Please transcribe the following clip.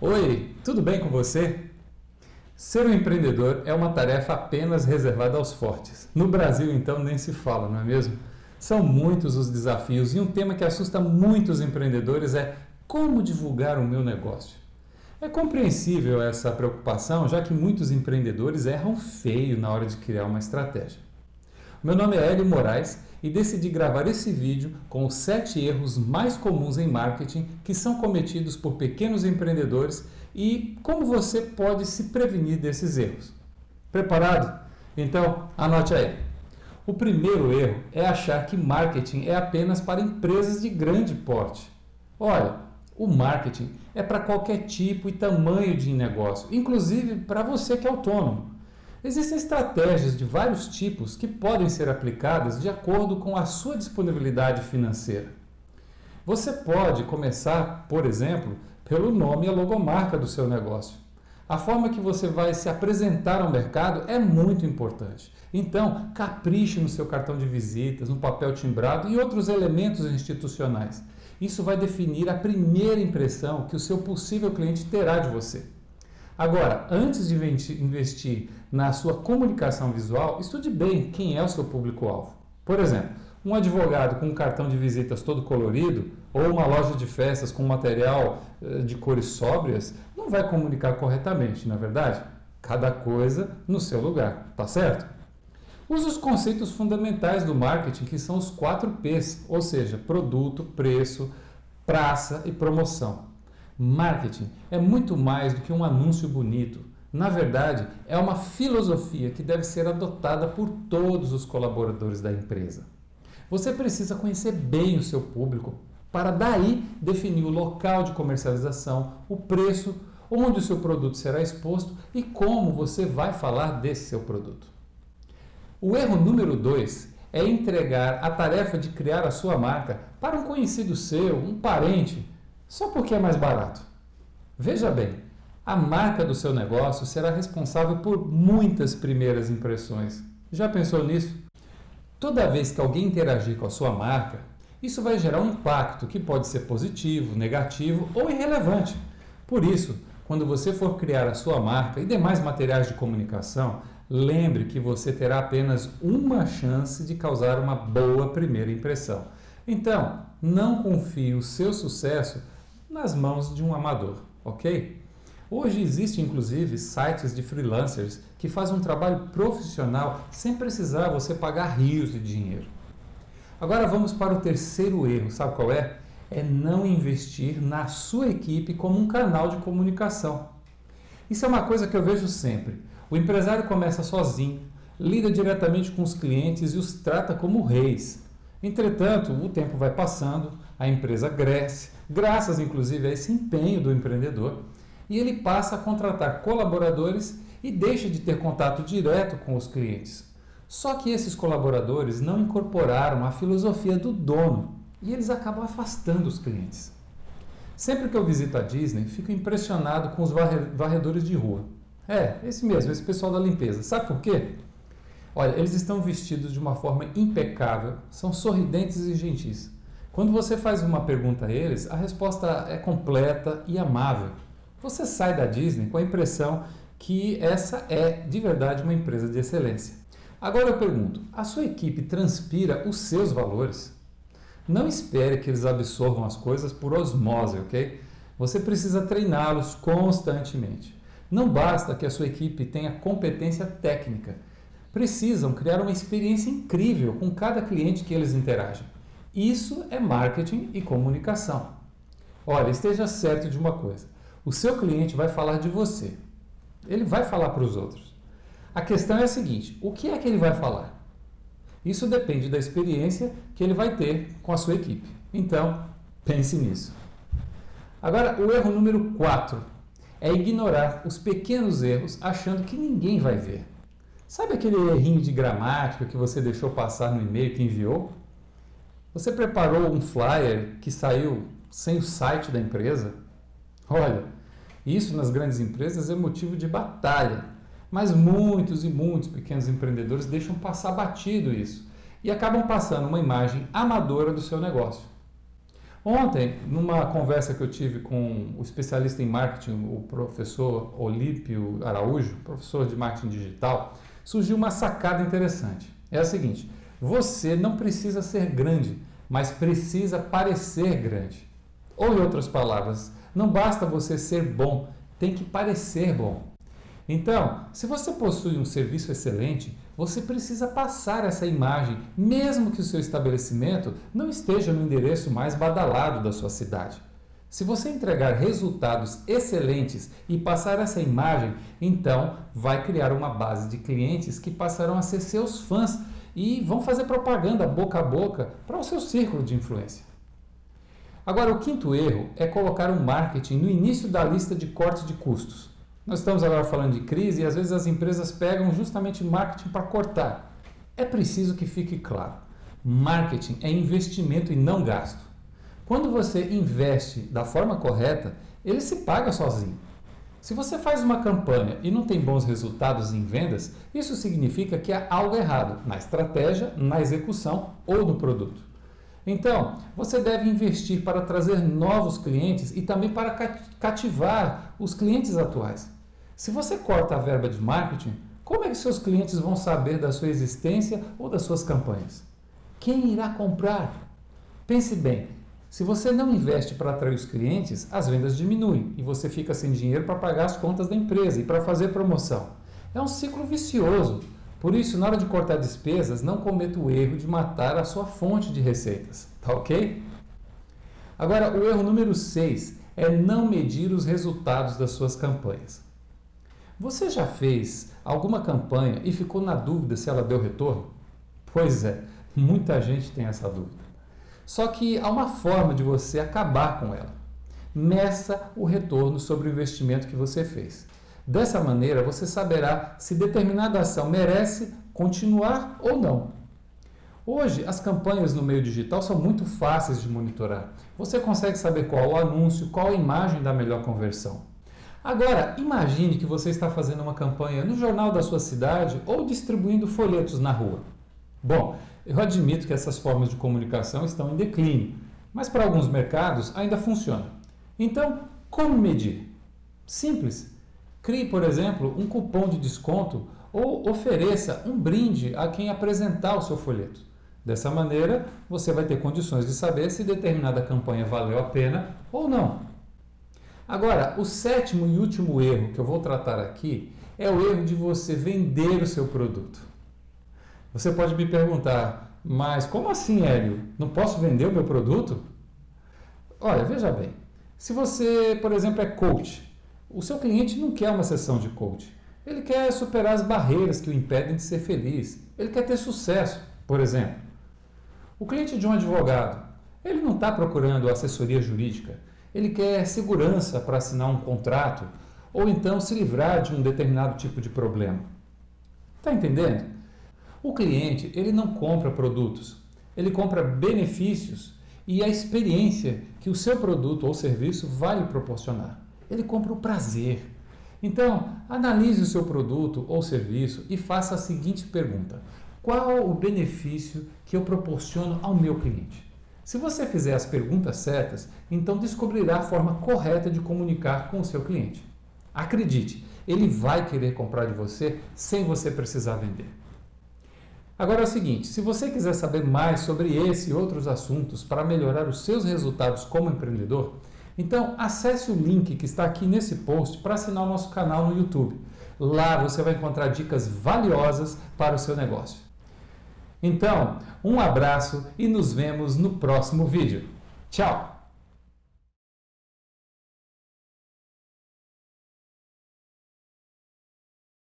Oi, tudo bem com você? Ser um empreendedor é uma tarefa apenas reservada aos fortes. No Brasil, então, nem se fala, não é mesmo? São muitos os desafios e um tema que assusta muitos empreendedores é como divulgar o meu negócio. É compreensível essa preocupação, já que muitos empreendedores erram feio na hora de criar uma estratégia. Meu nome é Hélio Moraes e decidi gravar esse vídeo com os 7 erros mais comuns em marketing que são cometidos por pequenos empreendedores e como você pode se prevenir desses erros. Preparado? Então, anote aí. O primeiro erro é achar que marketing é apenas para empresas de grande porte. Olha, o marketing é para qualquer tipo e tamanho de negócio, inclusive para você que é autônomo. Existem estratégias de vários tipos que podem ser aplicadas de acordo com a sua disponibilidade financeira. Você pode começar, por exemplo, pelo nome e a logomarca do seu negócio. A forma que você vai se apresentar ao mercado é muito importante. Então, capriche no seu cartão de visitas, no papel timbrado e outros elementos institucionais. Isso vai definir a primeira impressão que o seu possível cliente terá de você. Agora, antes de investir na sua comunicação visual, estude bem quem é o seu público-alvo. Por exemplo, um advogado com um cartão de visitas todo colorido ou uma loja de festas com material eh, de cores sóbrias não vai comunicar corretamente, na é verdade? Cada coisa no seu lugar, tá certo? Use os conceitos fundamentais do marketing, que são os 4 P's, ou seja, produto, preço, praça e promoção. Marketing é muito mais do que um anúncio bonito. Na verdade, é uma filosofia que deve ser adotada por todos os colaboradores da empresa. Você precisa conhecer bem o seu público para daí definir o local de comercialização, o preço, onde o seu produto será exposto e como você vai falar desse seu produto. O erro número 2 é entregar a tarefa de criar a sua marca para um conhecido seu, um parente, só porque é mais barato. Veja bem, a marca do seu negócio será responsável por muitas primeiras impressões. Já pensou nisso? Toda vez que alguém interagir com a sua marca, isso vai gerar um impacto que pode ser positivo, negativo ou irrelevante. Por isso, quando você for criar a sua marca e demais materiais de comunicação, lembre que você terá apenas uma chance de causar uma boa primeira impressão. Então, não confie o seu sucesso nas mãos de um amador, ok? Hoje existem inclusive sites de freelancers que fazem um trabalho profissional sem precisar você pagar rios de dinheiro. Agora vamos para o terceiro erro, sabe qual é? É não investir na sua equipe como um canal de comunicação. Isso é uma coisa que eu vejo sempre. O empresário começa sozinho, lida diretamente com os clientes e os trata como reis. Entretanto, o tempo vai passando, a empresa cresce, graças inclusive a esse empenho do empreendedor, e ele passa a contratar colaboradores e deixa de ter contato direto com os clientes. Só que esses colaboradores não incorporaram a filosofia do dono e eles acabam afastando os clientes. Sempre que eu visito a Disney, fico impressionado com os varredores de rua. É, esse mesmo, esse pessoal da limpeza. Sabe por quê? Olha, eles estão vestidos de uma forma impecável, são sorridentes e gentis. Quando você faz uma pergunta a eles, a resposta é completa e amável. Você sai da Disney com a impressão que essa é de verdade uma empresa de excelência. Agora eu pergunto: a sua equipe transpira os seus valores? Não espere que eles absorvam as coisas por osmose, ok? Você precisa treiná-los constantemente. Não basta que a sua equipe tenha competência técnica precisam criar uma experiência incrível com cada cliente que eles interagem. Isso é marketing e comunicação. Olha, esteja certo de uma coisa: o seu cliente vai falar de você. Ele vai falar para os outros. A questão é a seguinte: o que é que ele vai falar? Isso depende da experiência que ele vai ter com a sua equipe. Então, pense nisso. Agora, o erro número 4 é ignorar os pequenos erros achando que ninguém vai ver. Sabe aquele errinho de gramática que você deixou passar no e-mail que enviou? Você preparou um flyer que saiu sem o site da empresa? Olha, isso nas grandes empresas é motivo de batalha, mas muitos e muitos pequenos empreendedores deixam passar batido isso e acabam passando uma imagem amadora do seu negócio. Ontem, numa conversa que eu tive com o especialista em marketing, o professor Olímpio Araújo, professor de marketing digital, surgiu uma sacada interessante. É a seguinte: você não precisa ser grande, mas precisa parecer grande. Ou, em outras palavras, não basta você ser bom, tem que parecer bom. Então, se você possui um serviço excelente, você precisa passar essa imagem, mesmo que o seu estabelecimento não esteja no endereço mais badalado da sua cidade. Se você entregar resultados excelentes e passar essa imagem, então vai criar uma base de clientes que passarão a ser seus fãs e vão fazer propaganda boca a boca para o seu círculo de influência. Agora, o quinto erro é colocar o marketing no início da lista de cortes de custos. Nós estamos agora falando de crise e às vezes as empresas pegam justamente marketing para cortar. É preciso que fique claro: marketing é investimento e não gasto. Quando você investe da forma correta, ele se paga sozinho. Se você faz uma campanha e não tem bons resultados em vendas, isso significa que há algo errado na estratégia, na execução ou no produto. Então, você deve investir para trazer novos clientes e também para cativar os clientes atuais. Se você corta a verba de marketing, como é que seus clientes vão saber da sua existência ou das suas campanhas? Quem irá comprar? Pense bem, se você não investe para atrair os clientes, as vendas diminuem e você fica sem dinheiro para pagar as contas da empresa e para fazer promoção. É um ciclo vicioso. Por isso, na hora de cortar despesas, não cometa o erro de matar a sua fonte de receitas, tá ok? Agora, o erro número 6 é não medir os resultados das suas campanhas. Você já fez alguma campanha e ficou na dúvida se ela deu retorno? Pois é, muita gente tem essa dúvida. Só que há uma forma de você acabar com ela. Meça o retorno sobre o investimento que você fez. Dessa maneira, você saberá se determinada ação merece continuar ou não. Hoje, as campanhas no meio digital são muito fáceis de monitorar. Você consegue saber qual o anúncio, qual a imagem da melhor conversão. Agora, imagine que você está fazendo uma campanha no jornal da sua cidade ou distribuindo folhetos na rua. Bom, eu admito que essas formas de comunicação estão em declínio, mas para alguns mercados ainda funciona. Então, como medir? Simples. Crie, por exemplo, um cupom de desconto ou ofereça um brinde a quem apresentar o seu folheto. Dessa maneira, você vai ter condições de saber se determinada campanha valeu a pena ou não. Agora, o sétimo e último erro que eu vou tratar aqui é o erro de você vender o seu produto. Você pode me perguntar, mas como assim, Hélio? Não posso vender o meu produto? Olha, veja bem. Se você, por exemplo, é coach, o seu cliente não quer uma sessão de coach. Ele quer superar as barreiras que o impedem de ser feliz. Ele quer ter sucesso, por exemplo. O cliente de um advogado, ele não está procurando assessoria jurídica. Ele quer segurança para assinar um contrato ou então se livrar de um determinado tipo de problema. Está entendendo? O cliente ele não compra produtos, ele compra benefícios e a experiência que o seu produto ou serviço vai lhe proporcionar ele compra o prazer. Então, analise o seu produto ou serviço e faça a seguinte pergunta: qual o benefício que eu proporciono ao meu cliente? Se você fizer as perguntas certas, então descobrirá a forma correta de comunicar com o seu cliente. Acredite, ele vai querer comprar de você sem você precisar vender. Agora é o seguinte: se você quiser saber mais sobre esse e outros assuntos para melhorar os seus resultados como empreendedor, então, acesse o link que está aqui nesse post para assinar o nosso canal no YouTube. Lá você vai encontrar dicas valiosas para o seu negócio. Então, um abraço e nos vemos no próximo vídeo. Tchau!